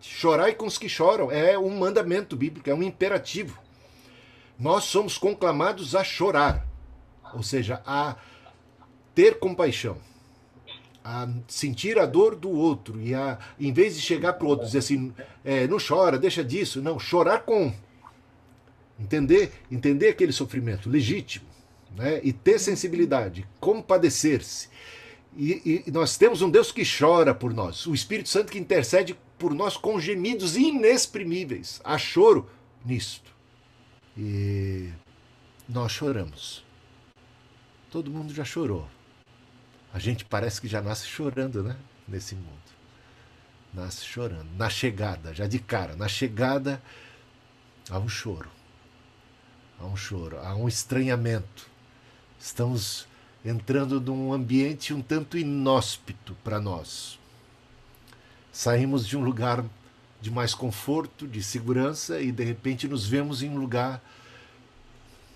parte. Chorai com os que choram. É um mandamento bíblico, é um imperativo. Nós somos conclamados a chorar, ou seja, a ter compaixão, a sentir a dor do outro e a, em vez de chegar para o outro dizer assim, é, não chora, deixa disso, não, chorar com, entender, entender aquele sofrimento legítimo, né, e ter sensibilidade, compadecer-se. E, e nós temos um Deus que chora por nós, o Espírito Santo que intercede por nós com gemidos inexprimíveis. Há choro nisto. E nós choramos. Todo mundo já chorou. A gente parece que já nasce chorando, né? Nesse mundo. Nasce chorando. Na chegada, já de cara, na chegada há um choro. Há um choro, há um estranhamento. Estamos entrando num ambiente um tanto inóspito para nós. Saímos de um lugar de mais conforto, de segurança e de repente nos vemos em um lugar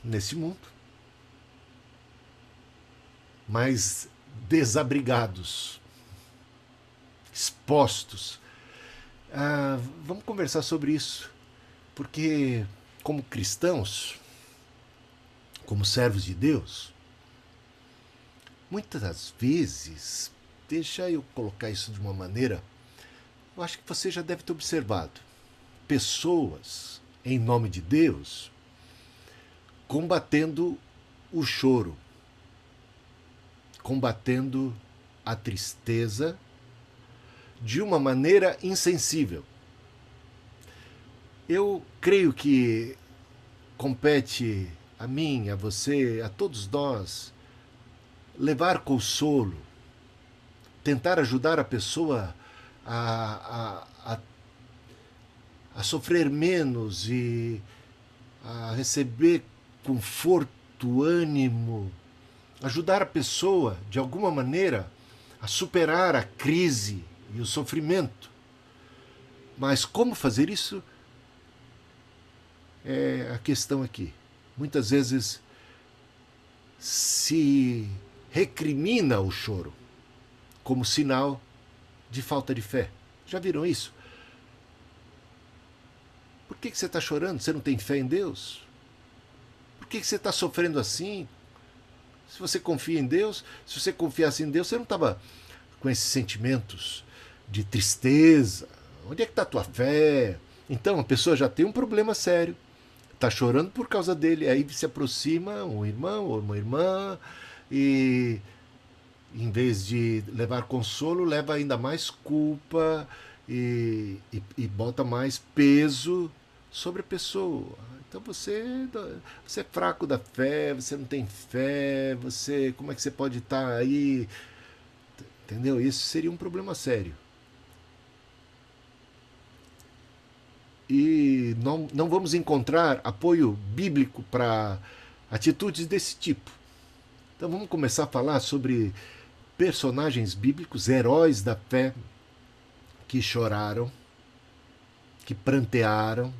nesse mundo mais desabrigados, expostos. Ah, vamos conversar sobre isso, porque como cristãos, como servos de Deus, muitas vezes, deixa eu colocar isso de uma maneira eu acho que você já deve ter observado pessoas, em nome de Deus, combatendo o choro, combatendo a tristeza de uma maneira insensível. Eu creio que compete a mim, a você, a todos nós, levar consolo, tentar ajudar a pessoa a, a, a, a sofrer menos e a receber conforto, ânimo, ajudar a pessoa, de alguma maneira, a superar a crise e o sofrimento. Mas como fazer isso é a questão aqui. Muitas vezes se recrimina o choro como sinal de falta de fé. Já viram isso? Por que, que você está chorando? Você não tem fé em Deus? Por que, que você está sofrendo assim? Se você confia em Deus, se você confiasse em Deus, você não estava com esses sentimentos de tristeza. Onde é que está a tua fé? Então a pessoa já tem um problema sério, está chorando por causa dele, aí se aproxima um irmão ou uma irmã e em vez de levar consolo, leva ainda mais culpa e, e, e, bota mais peso sobre a pessoa. Então você, você é fraco da fé, você não tem fé, você como é que você pode estar tá aí? Entendeu? Isso seria um problema sério. E não, não vamos encontrar apoio bíblico para atitudes desse tipo. Então vamos começar a falar sobre personagens bíblicos, heróis da fé, que choraram, que prantearam,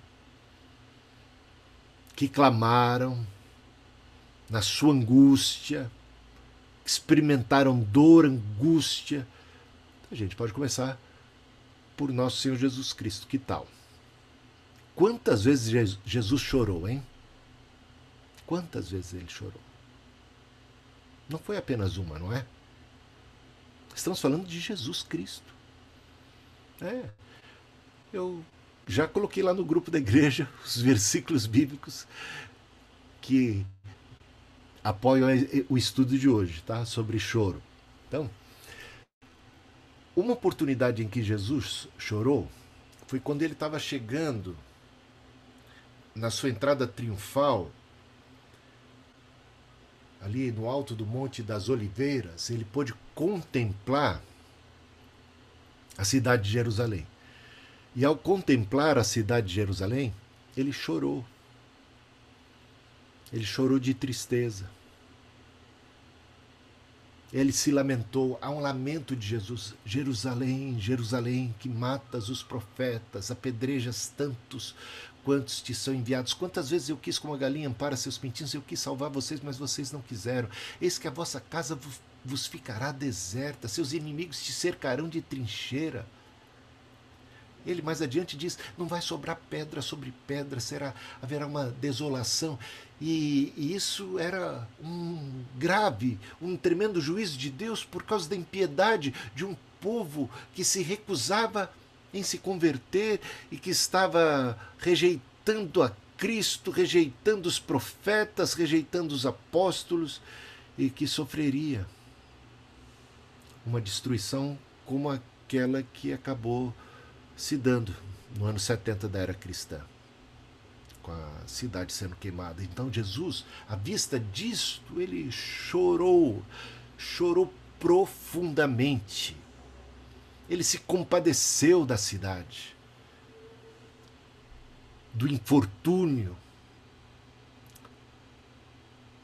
que clamaram na sua angústia, experimentaram dor, angústia. A gente pode começar por nosso Senhor Jesus Cristo. Que tal? Quantas vezes Jesus chorou, hein? Quantas vezes ele chorou? Não foi apenas uma, não é? Estamos falando de Jesus Cristo. É. Eu já coloquei lá no grupo da igreja os versículos bíblicos que apoiam o estudo de hoje, tá? Sobre choro. Então, uma oportunidade em que Jesus chorou foi quando ele estava chegando na sua entrada triunfal ali no alto do Monte das Oliveiras, ele pôde contemplar a cidade de Jerusalém. E ao contemplar a cidade de Jerusalém, ele chorou. Ele chorou de tristeza. Ele se lamentou. Há um lamento de Jesus. Jerusalém, Jerusalém, que matas os profetas, apedrejas tantos quantos te são enviados. Quantas vezes eu quis, como a galinha ampara seus pintinhos, eu quis salvar vocês, mas vocês não quiseram. Eis que a vossa casa vos ficará deserta, seus inimigos te cercarão de trincheira. Ele mais adiante diz: não vai sobrar pedra sobre pedra, será haverá uma desolação. E, e, isso era um grave, um tremendo juízo de Deus por causa da impiedade de um povo que se recusava em se converter e que estava rejeitando a Cristo, rejeitando os profetas, rejeitando os apóstolos e que sofreria uma destruição como aquela que acabou se dando no ano 70 da era cristã, com a cidade sendo queimada. Então Jesus, à vista disto, ele chorou, chorou profundamente. Ele se compadeceu da cidade, do infortúnio,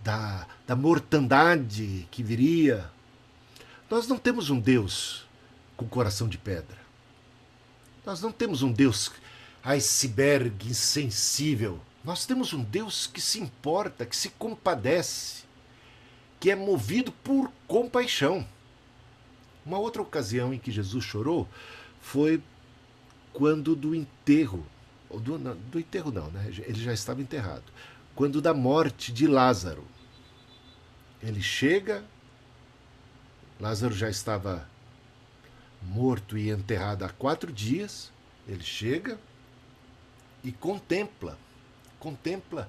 da, da mortandade que viria. Nós não temos um Deus com coração de pedra. Nós não temos um Deus iceberg, insensível. Nós temos um Deus que se importa, que se compadece, que é movido por compaixão. Uma outra ocasião em que Jesus chorou foi quando do enterro, ou do, não, do enterro não, né? Ele já estava enterrado. Quando da morte de Lázaro. Ele chega, Lázaro já estava morto e enterrado há quatro dias, ele chega e contempla, contempla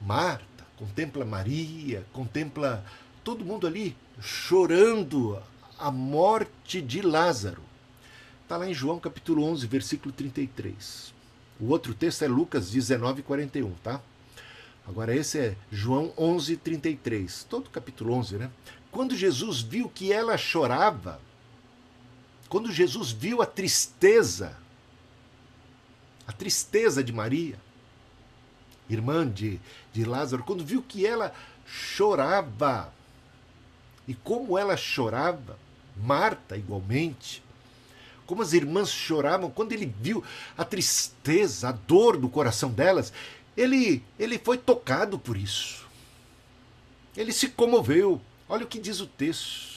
Marta, contempla Maria, contempla todo mundo ali chorando a morte de Lázaro. Está lá em João capítulo 11, versículo 33. O outro texto é Lucas 19, 41, tá? Agora esse é João 11, 33. Todo capítulo 11, né? Quando Jesus viu que ela chorava, quando Jesus viu a tristeza, a tristeza de Maria, irmã de, de Lázaro, quando viu que ela chorava, e como ela chorava, Marta igualmente, como as irmãs choravam, quando ele viu a tristeza, a dor do coração delas, ele, ele foi tocado por isso. Ele se comoveu. Olha o que diz o texto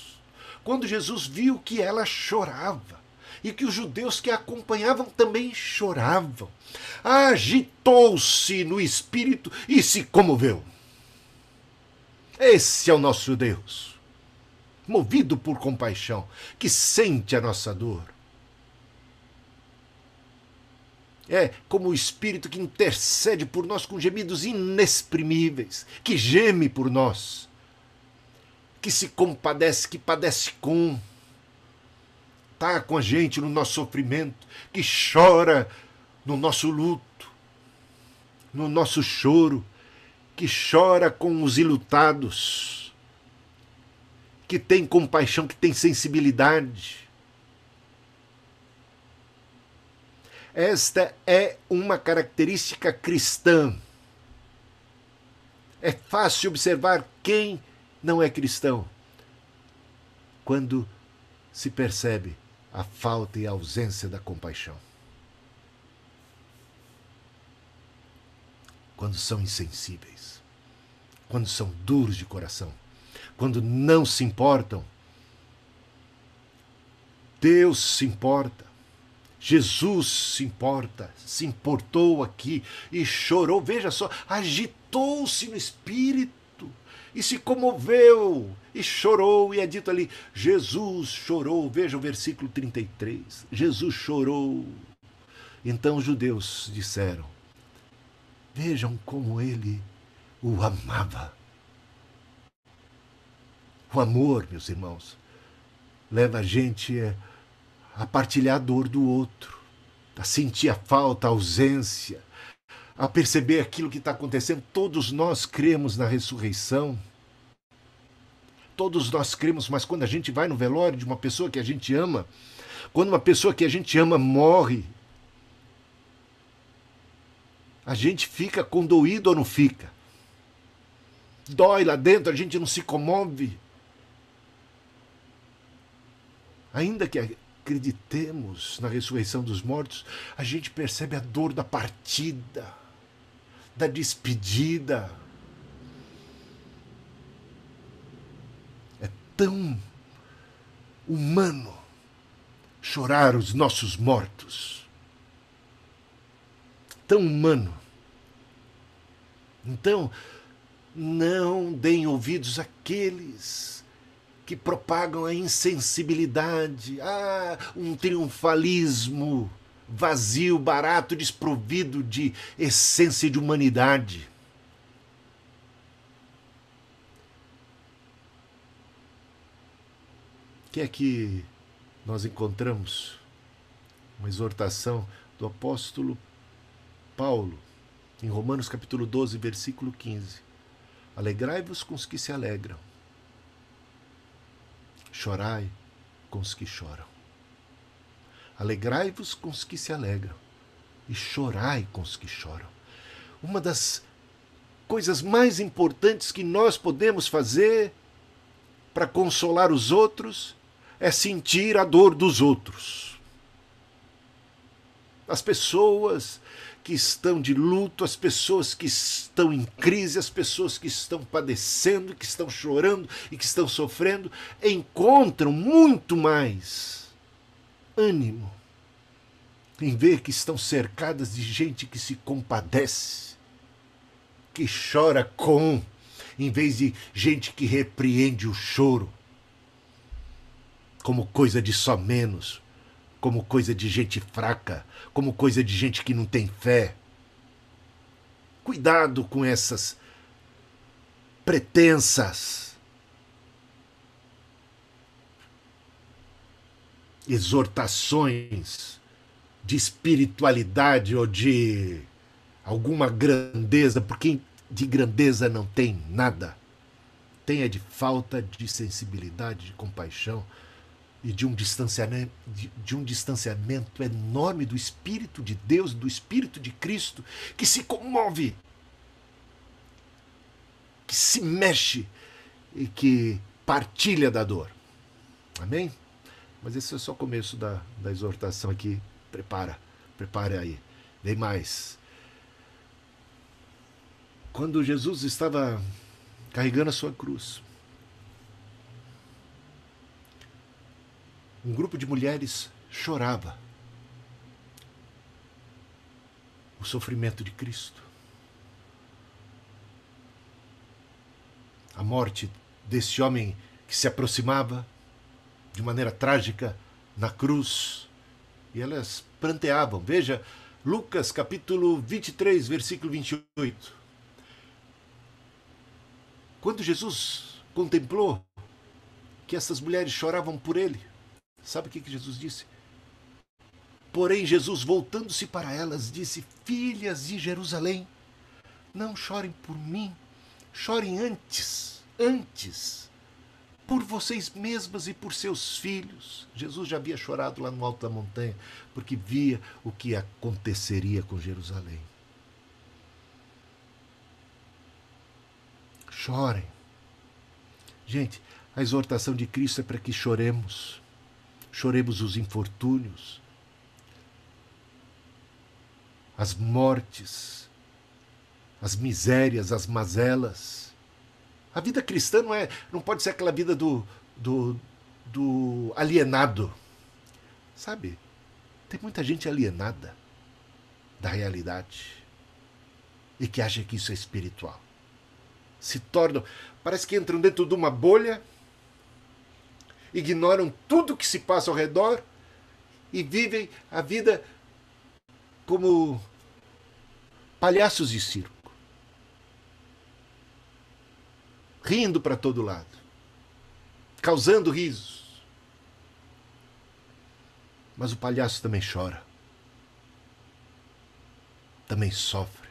quando Jesus viu que ela chorava e que os judeus que a acompanhavam também choravam, agitou-se no espírito e se comoveu. Esse é o nosso Deus, movido por compaixão, que sente a nossa dor. É como o Espírito que intercede por nós com gemidos inexprimíveis, que geme por nós que se compadece, que padece com, está com a gente no nosso sofrimento, que chora no nosso luto, no nosso choro, que chora com os ilutados, que tem compaixão, que tem sensibilidade. Esta é uma característica cristã. É fácil observar quem não é cristão quando se percebe a falta e a ausência da compaixão. Quando são insensíveis, quando são duros de coração, quando não se importam. Deus se importa. Jesus se importa, se importou aqui e chorou. Veja só, agitou-se no espírito e se comoveu e chorou, e é dito ali: Jesus chorou. Veja o versículo 33. Jesus chorou. Então os judeus disseram: Vejam como ele o amava. O amor, meus irmãos, leva a gente a partilhar a dor do outro, a sentir a falta, a ausência, a perceber aquilo que está acontecendo. Todos nós cremos na ressurreição. Todos nós cremos, mas quando a gente vai no velório de uma pessoa que a gente ama, quando uma pessoa que a gente ama morre, a gente fica condoído ou não fica? Dói lá dentro, a gente não se comove. Ainda que acreditemos na ressurreição dos mortos, a gente percebe a dor da partida da despedida. É tão humano chorar os nossos mortos. tão humano. Então, não deem ouvidos àqueles que propagam a insensibilidade, ah, um triunfalismo vazio, barato, desprovido de essência de humanidade. que é que nós encontramos uma exortação do apóstolo Paulo em Romanos capítulo 12, versículo 15. Alegrai-vos com os que se alegram. Chorai com os que choram. Alegrai-vos com os que se alegram e chorai com os que choram. Uma das coisas mais importantes que nós podemos fazer para consolar os outros é sentir a dor dos outros. As pessoas que estão de luto, as pessoas que estão em crise, as pessoas que estão padecendo, que estão chorando e que estão sofrendo, encontram muito mais ânimo em ver que estão cercadas de gente que se compadece, que chora com, em vez de gente que repreende o choro como coisa de só menos, como coisa de gente fraca, como coisa de gente que não tem fé. Cuidado com essas pretensas exortações de espiritualidade ou de alguma grandeza, porque de grandeza não tem nada. Tem é de falta de sensibilidade, de compaixão, e de um distanciamento, de, de, um distanciamento enorme do Espírito de Deus, do Espírito de Cristo, que se comove, que se mexe e que partilha da dor. Amém? Mas esse é só o começo da, da exortação aqui. Prepara, prepare aí. Vem mais. Quando Jesus estava carregando a sua cruz, um grupo de mulheres chorava o sofrimento de Cristo. A morte desse homem que se aproximava de maneira trágica na cruz. E elas pranteavam. Veja, Lucas capítulo 23, versículo 28. Quando Jesus contemplou que essas mulheres choravam por ele, Sabe o que, Jesus disse? Porém, Jesus, voltando-se para elas, disse: Filhas de Jerusalém, não chorem por mim, chorem antes, antes, por vocês mesmas e por seus filhos. Jesus já havia chorado lá no alto da montanha, porque via o que aconteceria com Jerusalém. Chorem. Gente, a exortação de Cristo é para que choremos choremos os infortúnios, as mortes, as misérias, as mazelas. A vida cristã não, é, não pode ser aquela vida do, do, do alienado. Sabe? Tem muita gente alienada da realidade e que acha que isso é espiritual. Se tornam, parece que entram dentro de uma bolha ignoram tudo que se passa ao redor e vivem a vida como palhaços de circo. Rindo para todo lado, causando risos. Mas o palhaço também chora, também sofre,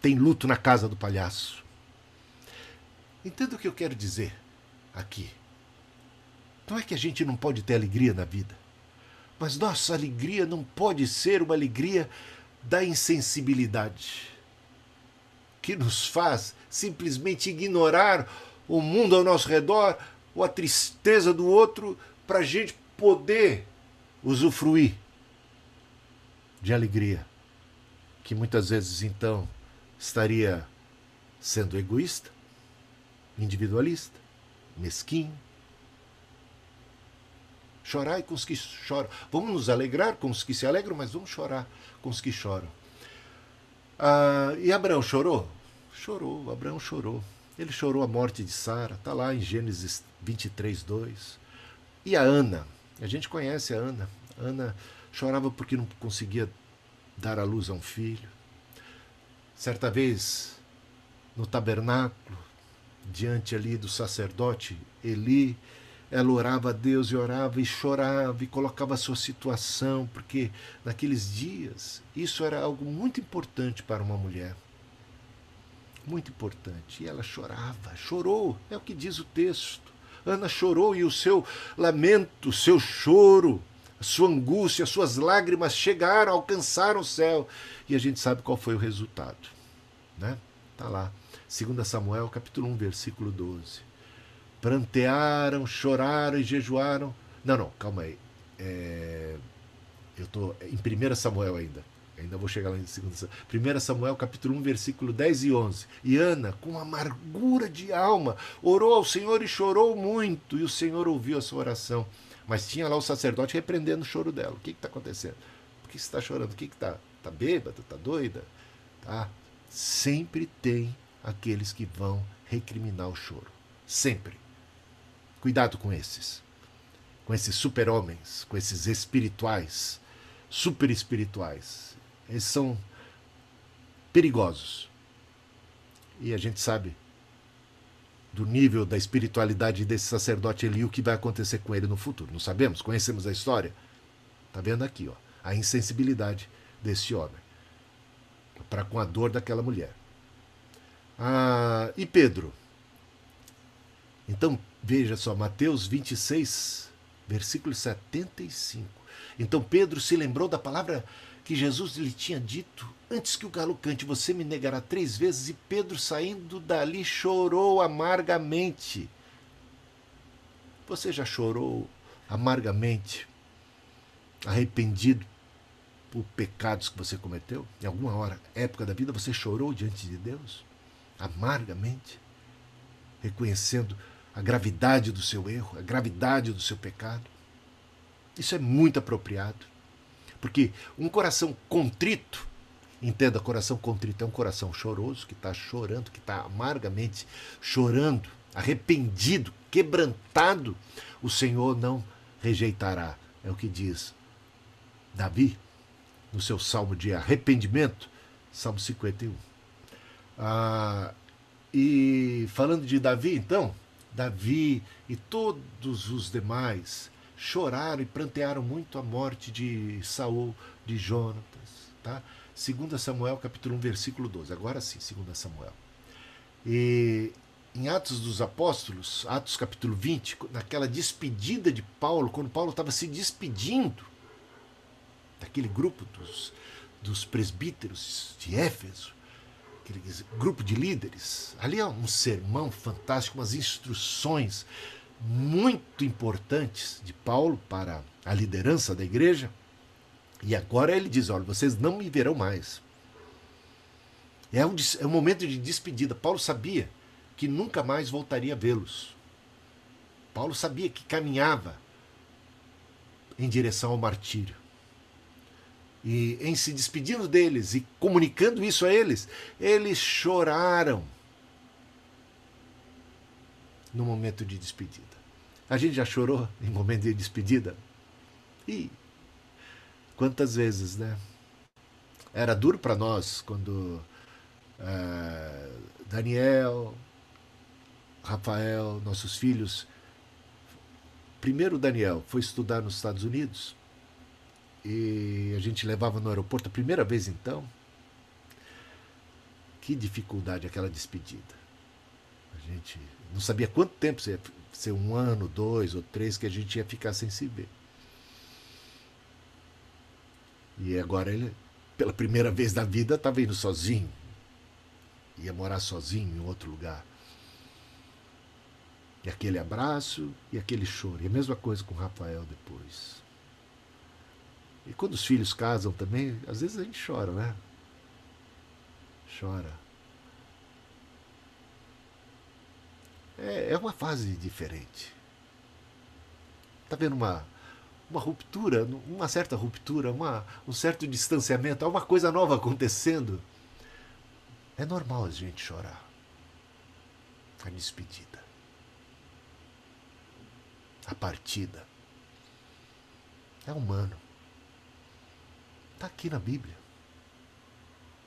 tem luto na casa do palhaço. Entenda o que eu quero dizer aqui. Não é que a gente não pode ter alegria na vida, mas nossa alegria não pode ser uma alegria da insensibilidade, que nos faz simplesmente ignorar o mundo ao nosso redor ou a tristeza do outro para a gente poder usufruir de alegria, que muitas vezes então estaria sendo egoísta, individualista, mesquinho, Chorai com os que choram. Vamos nos alegrar com os que se alegram, mas vamos chorar com os que choram. Ah, e Abraão chorou? Chorou, Abraão chorou. Ele chorou a morte de Sara, está lá em Gênesis 23, 2. E a Ana, a gente conhece a Ana. Ana chorava porque não conseguia dar à luz a um filho. Certa vez, no tabernáculo, diante ali do sacerdote Eli, ela orava a Deus e orava e chorava e colocava a sua situação, porque naqueles dias isso era algo muito importante para uma mulher. Muito importante. E ela chorava, chorou, é o que diz o texto. Ana chorou e o seu lamento, o seu choro, a sua angústia, as suas lágrimas chegaram, alcançaram o céu. E a gente sabe qual foi o resultado. Né? Tá lá. 2 Samuel, capítulo 1, versículo 12 prantearam, choraram e jejuaram. Não, não, calma aí. É... Eu estou em 1 Samuel ainda. Ainda vou chegar lá em 2 Samuel. 1 Samuel, capítulo 1, versículo 10 e 11. E Ana, com amargura de alma, orou ao Senhor e chorou muito. E o Senhor ouviu a sua oração. Mas tinha lá o sacerdote repreendendo o choro dela. O que está acontecendo? Por que você está chorando? O que está? Está bêbada? Está doida? Tá? Sempre tem aqueles que vão recriminar o choro. Sempre. Cuidado com esses. Com esses super-homens, com esses espirituais, super espirituais. Eles são perigosos. E a gente sabe do nível da espiritualidade desse sacerdote Eli, o que vai acontecer com ele no futuro. Não sabemos? Conhecemos a história? Está vendo aqui, ó, a insensibilidade desse homem para com a dor daquela mulher. Ah, e Pedro? Então, veja só, Mateus 26, versículo 75. Então Pedro se lembrou da palavra que Jesus lhe tinha dito antes que o galo cante: Você me negará três vezes. E Pedro, saindo dali, chorou amargamente. Você já chorou amargamente, arrependido por pecados que você cometeu? Em alguma hora, época da vida, você chorou diante de Deus? Amargamente, reconhecendo a gravidade do seu erro, a gravidade do seu pecado. Isso é muito apropriado. Porque um coração contrito, entenda, coração contrito é um coração choroso, que está chorando, que está amargamente chorando, arrependido, quebrantado, o Senhor não rejeitará. É o que diz Davi no seu salmo de arrependimento, Salmo 51. Ah, e falando de Davi, então, Davi e todos os demais choraram e prantearam muito a morte de Saul, de Jonatas, tá? 2 Samuel capítulo 1, versículo 12. Agora sim, 2 Samuel. E em Atos dos Apóstolos, Atos capítulo 20, naquela despedida de Paulo, quando Paulo estava se despedindo daquele grupo dos, dos presbíteros de Éfeso, aquele grupo de líderes. Ali é um sermão fantástico, umas instruções muito importantes de Paulo para a liderança da igreja. E agora ele diz: Olha, vocês não me verão mais. É um, é um momento de despedida. Paulo sabia que nunca mais voltaria a vê-los. Paulo sabia que caminhava em direção ao martírio e em se despedindo deles e comunicando isso a eles, eles choraram no momento de despedida. A gente já chorou em momento de despedida? E quantas vezes, né? Era duro para nós quando uh, Daniel, Rafael, nossos filhos. Primeiro, Daniel foi estudar nos Estados Unidos e a gente levava no aeroporto a primeira vez então. Que dificuldade aquela despedida. A gente não sabia quanto tempo, ia ser um ano, dois ou três, que a gente ia ficar sem se ver. E agora ele, pela primeira vez na vida, estava indo sozinho. Ia morar sozinho em outro lugar. E aquele abraço e aquele choro. E a mesma coisa com o Rafael depois. E quando os filhos casam também, às vezes a gente chora, né? Chora. É, é uma fase diferente. Está vendo uma, uma ruptura, uma certa ruptura, uma, um certo distanciamento, há uma coisa nova acontecendo. É normal a gente chorar. A despedida. A partida. É humano. Está aqui na Bíblia.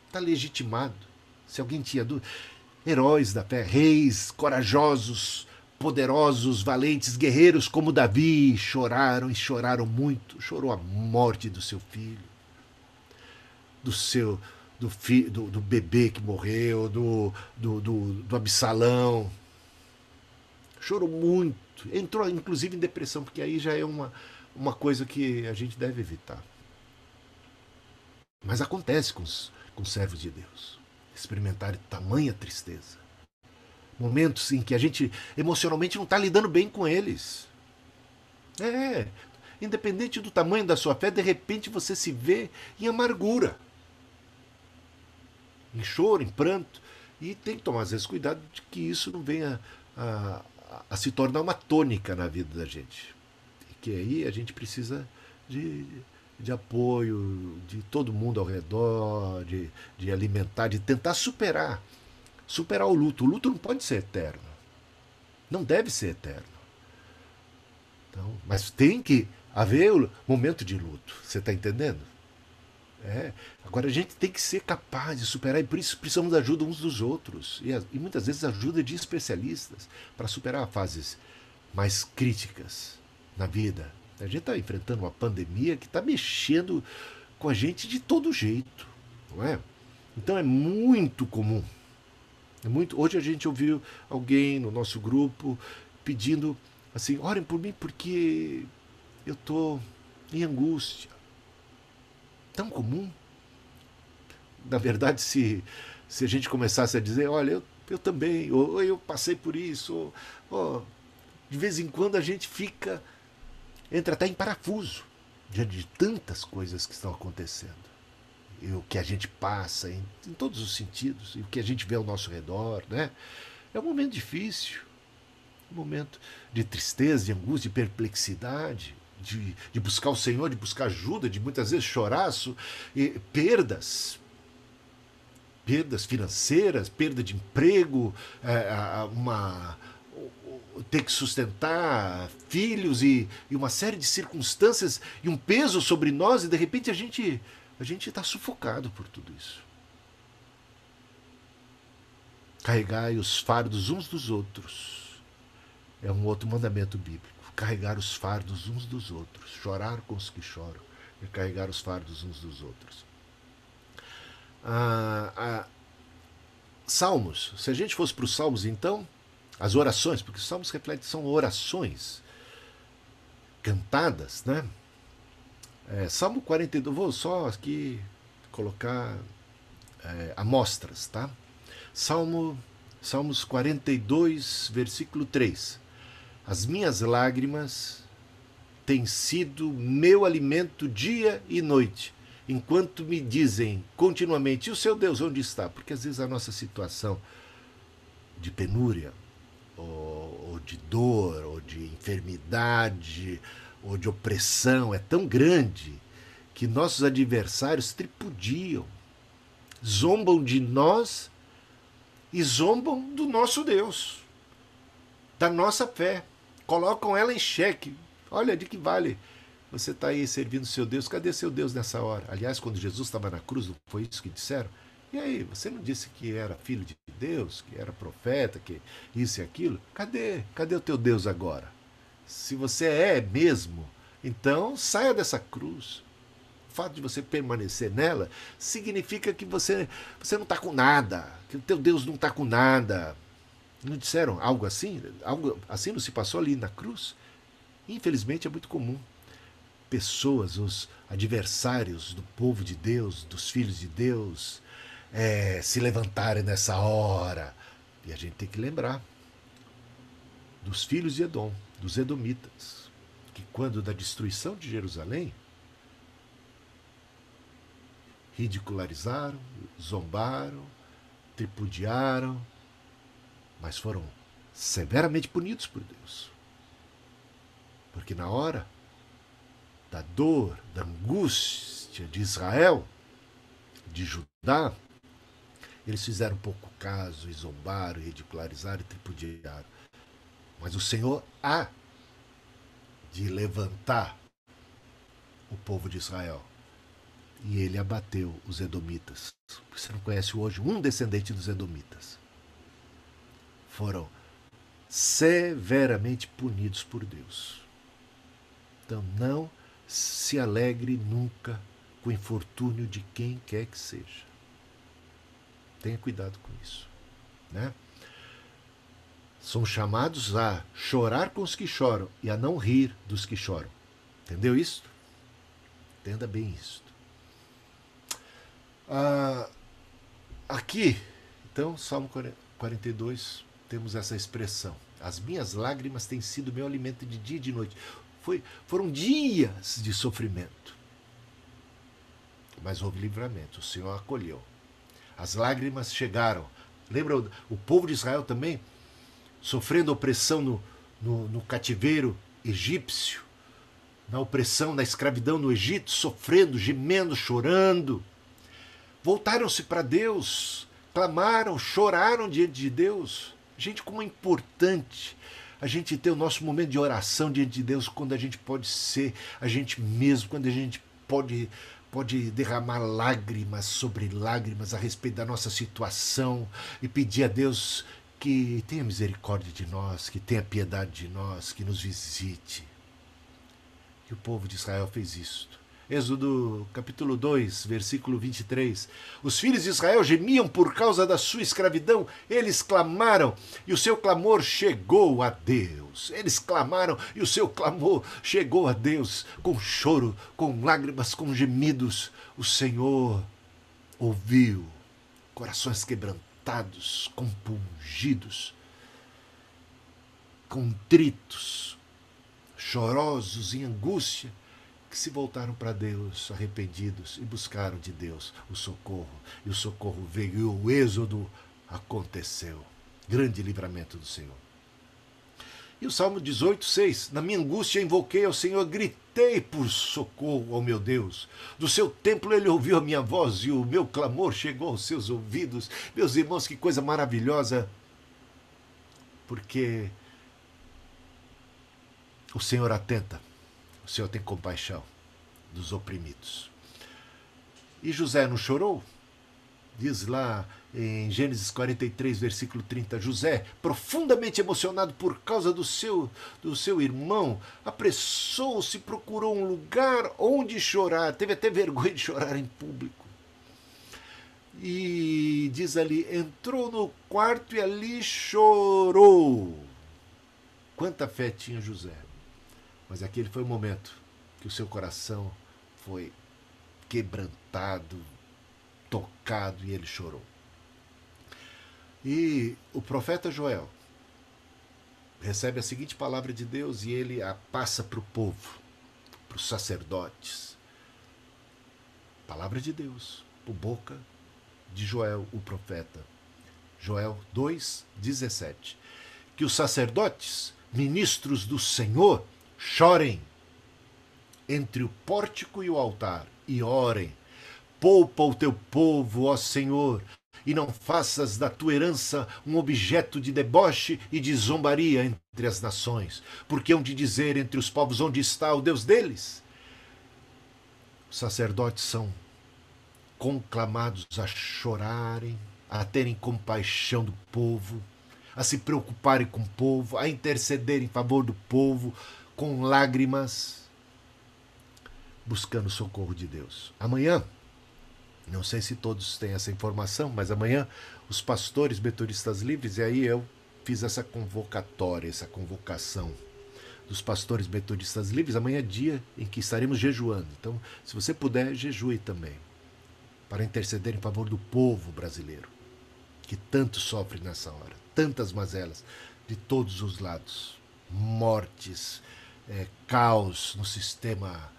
Está legitimado. Se alguém tinha dúvida. Heróis da fé, reis corajosos, poderosos, valentes, guerreiros como Davi choraram e choraram muito. Chorou a morte do seu filho, do seu do, fi, do, do bebê que morreu, do, do, do, do Absalão. Chorou muito. Entrou, inclusive, em depressão, porque aí já é uma, uma coisa que a gente deve evitar. Mas acontece com os, com os servos de Deus. Experimentar tamanha tristeza. Momentos em que a gente emocionalmente não está lidando bem com eles. É, independente do tamanho da sua fé, de repente você se vê em amargura em choro, em pranto. E tem que tomar, às vezes, cuidado de que isso não venha a, a, a se tornar uma tônica na vida da gente. E que aí a gente precisa de, de apoio de todo mundo ao redor, de, de alimentar, de tentar superar. Superar o luto. O luto não pode ser eterno. Não deve ser eterno. Então, mas tem que haver o momento de luto. Você está entendendo? É. Agora a gente tem que ser capaz de superar e por isso precisamos da ajuda uns dos outros e, e muitas vezes ajuda de especialistas para superar fases mais críticas na vida. A gente está enfrentando uma pandemia que está mexendo com a gente de todo jeito, não é? Então é muito comum. É muito. Hoje a gente ouviu alguém no nosso grupo pedindo assim, orem por mim porque eu estou em angústia tão comum. Na verdade, se, se a gente começasse a dizer, olha, eu, eu também, ou eu passei por isso, ou, ou, de vez em quando a gente fica, entra até em parafuso diante de tantas coisas que estão acontecendo. E o que a gente passa em, em todos os sentidos, e o que a gente vê ao nosso redor, né? É um momento difícil, um momento de tristeza, de angústia, de perplexidade de, de buscar o Senhor, de buscar ajuda, de muitas vezes chorar, e perdas, perdas financeiras, perda de emprego, é, uma ter que sustentar filhos e, e, uma série de circunstâncias e um peso sobre nós e de repente a gente a gente está sufocado por tudo isso. Carregai os fardos uns dos outros é um outro mandamento bíblico carregar os fardos uns dos outros, chorar com os que choram e carregar os fardos uns dos outros. Ah, ah, salmos, se a gente fosse para os salmos então, as orações, porque os salmos refletem, são orações cantadas, né? É, Salmo 42, vou só aqui colocar é, amostras, tá? Salmo, Salmos 42, versículo 3. As minhas lágrimas têm sido meu alimento dia e noite, enquanto me dizem continuamente: e o seu Deus onde está? Porque às vezes a nossa situação de penúria, ou, ou de dor, ou de enfermidade, ou de opressão é tão grande que nossos adversários tripudiam, zombam de nós e zombam do nosso Deus, da nossa fé colocam ela em xeque. Olha de que vale. Você está aí servindo seu Deus, cadê seu Deus nessa hora? Aliás, quando Jesus estava na cruz, não foi isso que disseram? E aí, você não disse que era filho de Deus, que era profeta, que isso e aquilo? Cadê? Cadê o teu Deus agora? Se você é mesmo, então saia dessa cruz. O fato de você permanecer nela significa que você, você não está com nada, que o teu Deus não está com nada. Não disseram algo assim? Algo assim não se passou ali na cruz? Infelizmente é muito comum. Pessoas, os adversários do povo de Deus, dos filhos de Deus, é, se levantarem nessa hora. E a gente tem que lembrar dos filhos de Edom, dos Edomitas, que quando da destruição de Jerusalém, ridicularizaram, zombaram, tripudiaram, mas foram severamente punidos por Deus. Porque na hora da dor, da angústia de Israel, de Judá, Eles fizeram pouco caso, e zombaram, ridicularizaram e tripudiaram. Mas o Senhor há de levantar o povo de Israel. E ele abateu os Edomitas. Você não conhece hoje um descendente dos Edomitas. Foram severamente punidos por Deus. Então não se alegre nunca com o infortúnio de quem quer que seja. Tenha cuidado com isso. Né? Somos chamados a chorar com os que choram e a não rir dos que choram. Entendeu isso? Entenda bem isso. Ah, aqui, então, Salmo 42, temos essa expressão. As minhas lágrimas têm sido meu alimento de dia e de noite. Foi, foram dias de sofrimento. Mas houve livramento, o Senhor acolheu. As lágrimas chegaram. Lembra o povo de Israel também sofrendo opressão no, no, no cativeiro egípcio, na opressão, na escravidão no Egito, sofrendo, gemendo, chorando. Voltaram-se para Deus, clamaram, choraram diante de Deus. Gente, como é importante a gente ter o nosso momento de oração diante de Deus quando a gente pode ser a gente mesmo, quando a gente pode pode derramar lágrimas sobre lágrimas a respeito da nossa situação e pedir a Deus que tenha misericórdia de nós, que tenha piedade de nós, que nos visite. E o povo de Israel fez isto. Êxodo capítulo 2, versículo 23. Os filhos de Israel gemiam por causa da sua escravidão, eles clamaram e o seu clamor chegou a Deus. Eles clamaram e o seu clamor chegou a Deus com choro, com lágrimas, com gemidos. O Senhor ouviu, corações quebrantados compungidos, contritos, chorosos em angústia, que se voltaram para Deus arrependidos e buscaram de Deus o socorro. E o socorro veio e o êxodo aconteceu. Grande livramento do Senhor. E o Salmo 18, 6. Na minha angústia invoquei ao Senhor, gritei por socorro ao meu Deus. Do seu templo ele ouviu a minha voz e o meu clamor chegou aos seus ouvidos. Meus irmãos, que coisa maravilhosa. Porque o Senhor atenta, Senhor tem compaixão dos oprimidos. E José não chorou? Diz lá em Gênesis 43, versículo 30, José, profundamente emocionado por causa do seu, do seu irmão, apressou-se, procurou um lugar onde chorar, teve até vergonha de chorar em público. E diz ali, entrou no quarto e ali chorou. Quanta fé tinha José. Mas aquele foi o momento que o seu coração foi quebrantado, tocado e ele chorou. E o profeta Joel recebe a seguinte palavra de Deus e ele a passa para o povo, para os sacerdotes. Palavra de Deus, por boca de Joel, o profeta. Joel 2:17. Que os sacerdotes, ministros do Senhor, chorem entre o pórtico e o altar e orem. Poupa o teu povo, ó Senhor, e não faças da tua herança um objeto de deboche e de zombaria entre as nações, porque hão de dizer entre os povos onde está o Deus deles. Os sacerdotes são conclamados a chorarem, a terem compaixão do povo, a se preocuparem com o povo, a interceder em favor do povo com lágrimas, buscando socorro de Deus. Amanhã não sei se todos têm essa informação, mas amanhã os pastores metodistas livres, e aí eu fiz essa convocatória, essa convocação dos pastores metodistas livres. Amanhã é dia em que estaremos jejuando. Então, se você puder, jejue também, para interceder em favor do povo brasileiro, que tanto sofre nessa hora, tantas mazelas de todos os lados mortes, é, caos no sistema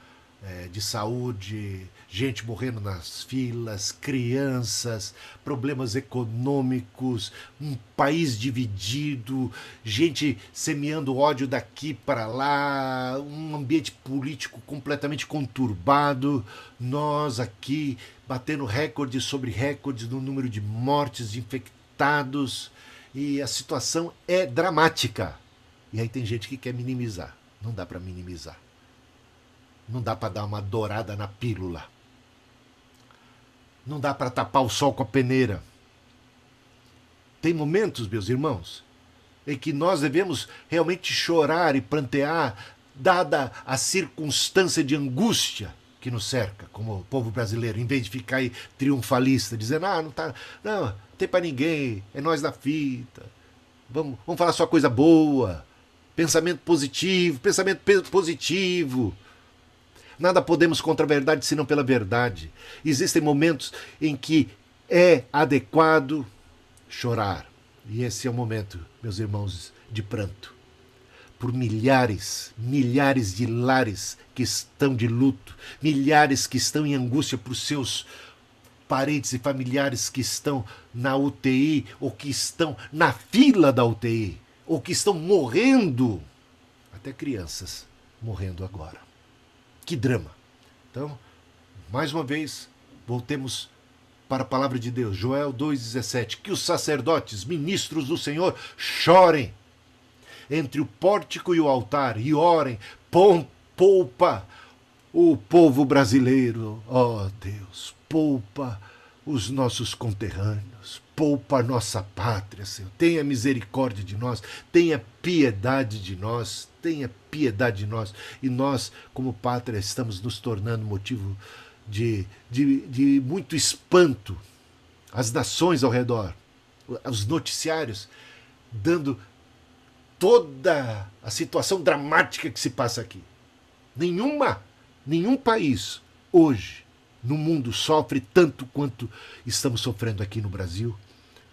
é, de saúde, gente morrendo nas filas, crianças, problemas econômicos, um país dividido, gente semeando ódio daqui para lá, um ambiente político completamente conturbado. Nós aqui batendo recordes sobre recordes no número de mortes, de infectados, e a situação é dramática. E aí tem gente que quer minimizar. Não dá para minimizar. Não dá para dar uma dourada na pílula. Não dá para tapar o sol com a peneira. Tem momentos, meus irmãos, em que nós devemos realmente chorar e plantear, dada a circunstância de angústia que nos cerca, como o povo brasileiro, em vez de ficar aí triunfalista, dizendo, ah, não tá. Não, não tem para ninguém, é nós da fita. Vamos, vamos falar só coisa boa. Pensamento positivo, pensamento positivo. Nada podemos contra a verdade senão pela verdade. Existem momentos em que é adequado chorar. E esse é o momento, meus irmãos, de pranto. Por milhares, milhares de lares que estão de luto, milhares que estão em angústia por seus parentes e familiares que estão na UTI ou que estão na fila da UTI ou que estão morrendo, até crianças morrendo agora. Que drama. Então, mais uma vez, voltemos para a palavra de Deus. Joel 2,17. Que os sacerdotes, ministros do Senhor, chorem entre o pórtico e o altar e orem. Poupa o povo brasileiro. Ó oh, Deus, poupa os nossos conterrâneos, poupa a nossa pátria, Senhor. Tenha misericórdia de nós, tenha piedade de nós, tenha piedade de nós. E nós, como pátria, estamos nos tornando motivo de, de, de muito espanto. As nações ao redor, os noticiários, dando toda a situação dramática que se passa aqui. Nenhuma, nenhum país hoje no mundo sofre tanto quanto estamos sofrendo aqui no Brasil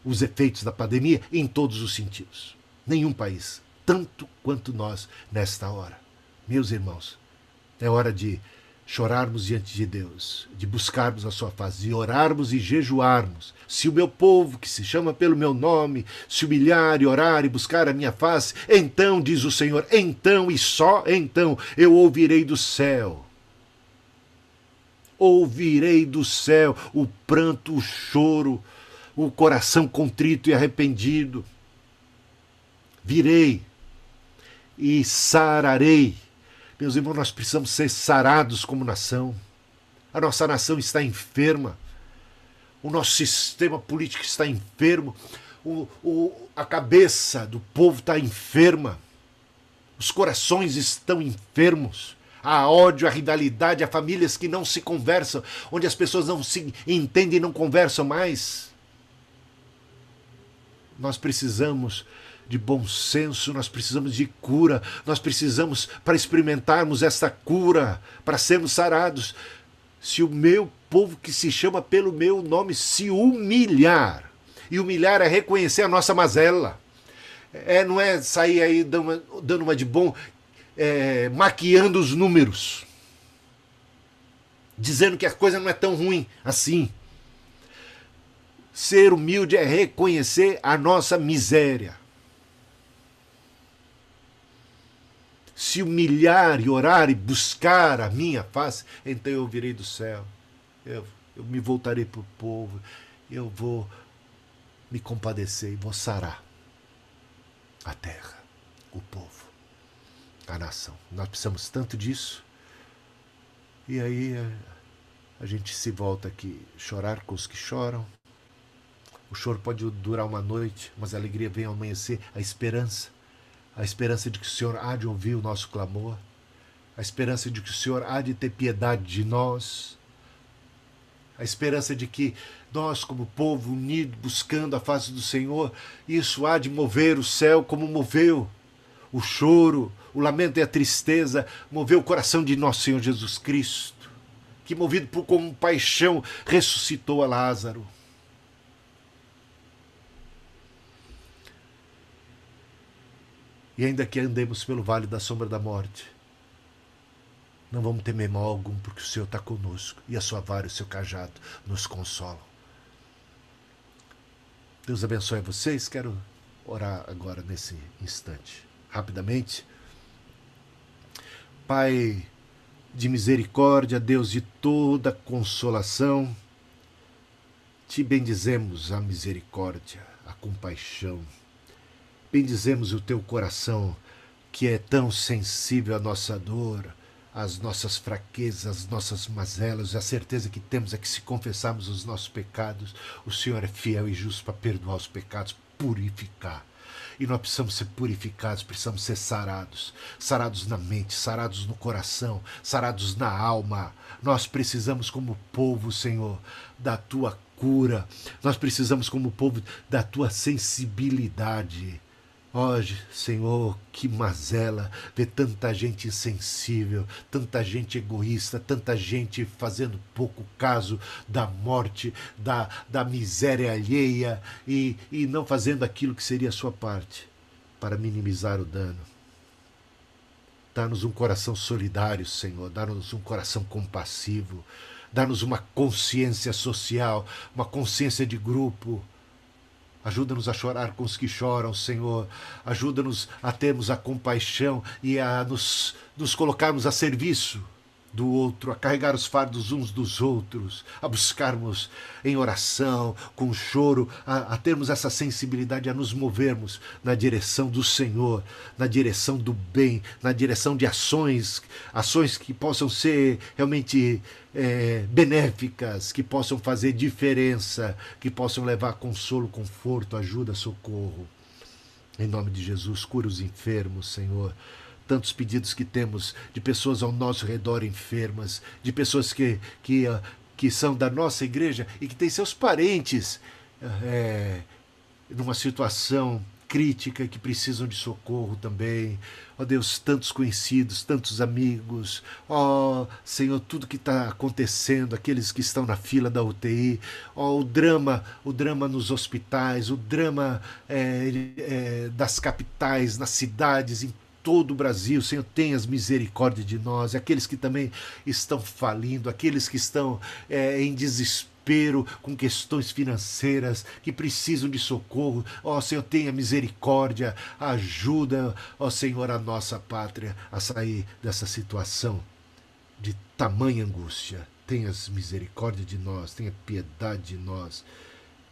os efeitos da pandemia em todos os sentidos. Nenhum país tanto quanto nós nesta hora. Meus irmãos, é hora de chorarmos diante de Deus, de buscarmos a sua face, de orarmos e jejuarmos. Se o meu povo, que se chama pelo meu nome, se humilhar e orar e buscar a minha face, então, diz o Senhor, então e só então eu ouvirei do céu ouvirei do céu o pranto, o choro, o coração contrito e arrependido. Virei e sararei. Meus irmãos, nós precisamos ser sarados como nação. A nossa nação está enferma. O nosso sistema político está enfermo. O, o, a cabeça do povo está enferma. Os corações estão enfermos há ódio, há rivalidade, há famílias que não se conversam, onde as pessoas não se entendem e não conversam mais. Nós precisamos de bom senso, nós precisamos de cura, nós precisamos, para experimentarmos esta cura, para sermos sarados, se o meu povo que se chama pelo meu nome se humilhar, e humilhar é reconhecer a nossa mazela. É, não é sair aí dando uma, dando uma de bom é, maquiando os números, dizendo que a coisa não é tão ruim assim. Ser humilde é reconhecer a nossa miséria. Se humilhar e orar e buscar a minha face, então eu virei do céu. Eu, eu me voltarei para o povo. Eu vou me compadecer e vou sarar a terra, o povo a nação. Nós precisamos tanto disso. E aí a, a gente se volta aqui, chorar com os que choram. O choro pode durar uma noite, mas a alegria vem ao amanhecer, a esperança. A esperança de que o Senhor há de ouvir o nosso clamor. A esperança de que o Senhor há de ter piedade de nós. A esperança de que nós, como povo unido, buscando a face do Senhor, isso há de mover o céu como moveu o choro, o lamento e a tristeza moveu o coração de nosso Senhor Jesus Cristo, que movido por compaixão ressuscitou a Lázaro. E ainda que andemos pelo vale da sombra da morte, Não vamos temer mal algum, porque o Senhor está conosco e a sua vara e o seu cajado nos consolam. Deus abençoe vocês. Quero orar agora nesse instante. Rapidamente. Pai de misericórdia, Deus de toda consolação, te bendizemos a misericórdia, a compaixão. Bendizemos o teu coração, que é tão sensível à nossa dor, às nossas fraquezas, às nossas mazelas, a certeza que temos é que se confessarmos os nossos pecados, o Senhor é fiel e justo para perdoar os pecados, purificar. E nós precisamos ser purificados, precisamos ser sarados. Sarados na mente, sarados no coração, sarados na alma. Nós precisamos, como povo, Senhor, da tua cura. Nós precisamos, como povo, da tua sensibilidade. Hoje, Senhor, que mazela ver tanta gente insensível, tanta gente egoísta, tanta gente fazendo pouco caso da morte, da, da miséria alheia e, e não fazendo aquilo que seria a sua parte para minimizar o dano. Dá-nos um coração solidário, Senhor, dá-nos um coração compassivo, dá-nos uma consciência social, uma consciência de grupo Ajuda-nos a chorar com os que choram, Senhor. Ajuda-nos a termos a compaixão e a nos, nos colocarmos a serviço do outro, a carregar os fardos uns dos outros, a buscarmos em oração, com choro, a, a, termos essa sensibilidade, a nos movermos na direção do Senhor, na direção do bem, na direção de ações, ações que possam ser realmente é, benéficas, que possam fazer diferença, que possam levar consolo, conforto, ajuda, socorro. Em nome de Jesus, cura os enfermos, Senhor tantos pedidos que temos de pessoas ao nosso redor enfermas, de pessoas que, que, ah, que são da nossa igreja e que têm seus parentes é, numa situação crítica que precisam de socorro também. Ó oh Deus, tantos conhecidos, tantos amigos. Ó oh, Senhor, tudo que está acontecendo, aqueles que estão na fila da UTI. Ó oh, o drama, o drama nos hospitais, o drama é, é, das capitais, nas cidades, em todo o Brasil, Senhor, tenhas misericórdia de nós, aqueles que também estão falindo, aqueles que estão é, em desespero com questões financeiras, que precisam de socorro. Ó Senhor, tenha misericórdia, ajuda, ó Senhor, a nossa pátria a sair dessa situação de tamanha angústia. Tenhas misericórdia de nós, tenha piedade de nós.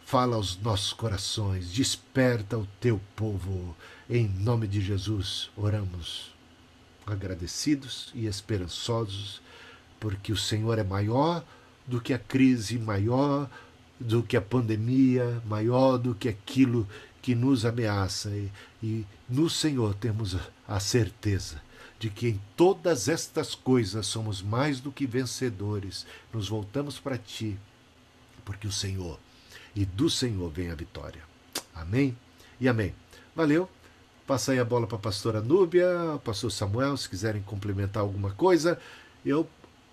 Fala aos nossos corações, desperta o teu povo. Em nome de Jesus, oramos agradecidos e esperançosos, porque o Senhor é maior do que a crise, maior do que a pandemia, maior do que aquilo que nos ameaça. E, e no Senhor temos a certeza de que em todas estas coisas somos mais do que vencedores. Nos voltamos para Ti, porque o Senhor e do Senhor vem a vitória. Amém e amém. Valeu. Passa aí a bola para a pastora Núbia, pastor Samuel, se quiserem complementar alguma coisa. Eu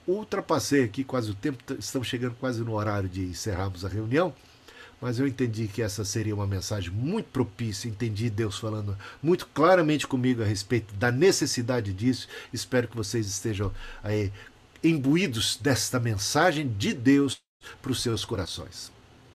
ultrapassei aqui quase o tempo, estamos chegando quase no horário de encerrarmos a reunião, mas eu entendi que essa seria uma mensagem muito propícia, entendi Deus falando muito claramente comigo a respeito da necessidade disso. Espero que vocês estejam aí imbuídos desta mensagem de Deus para os seus corações.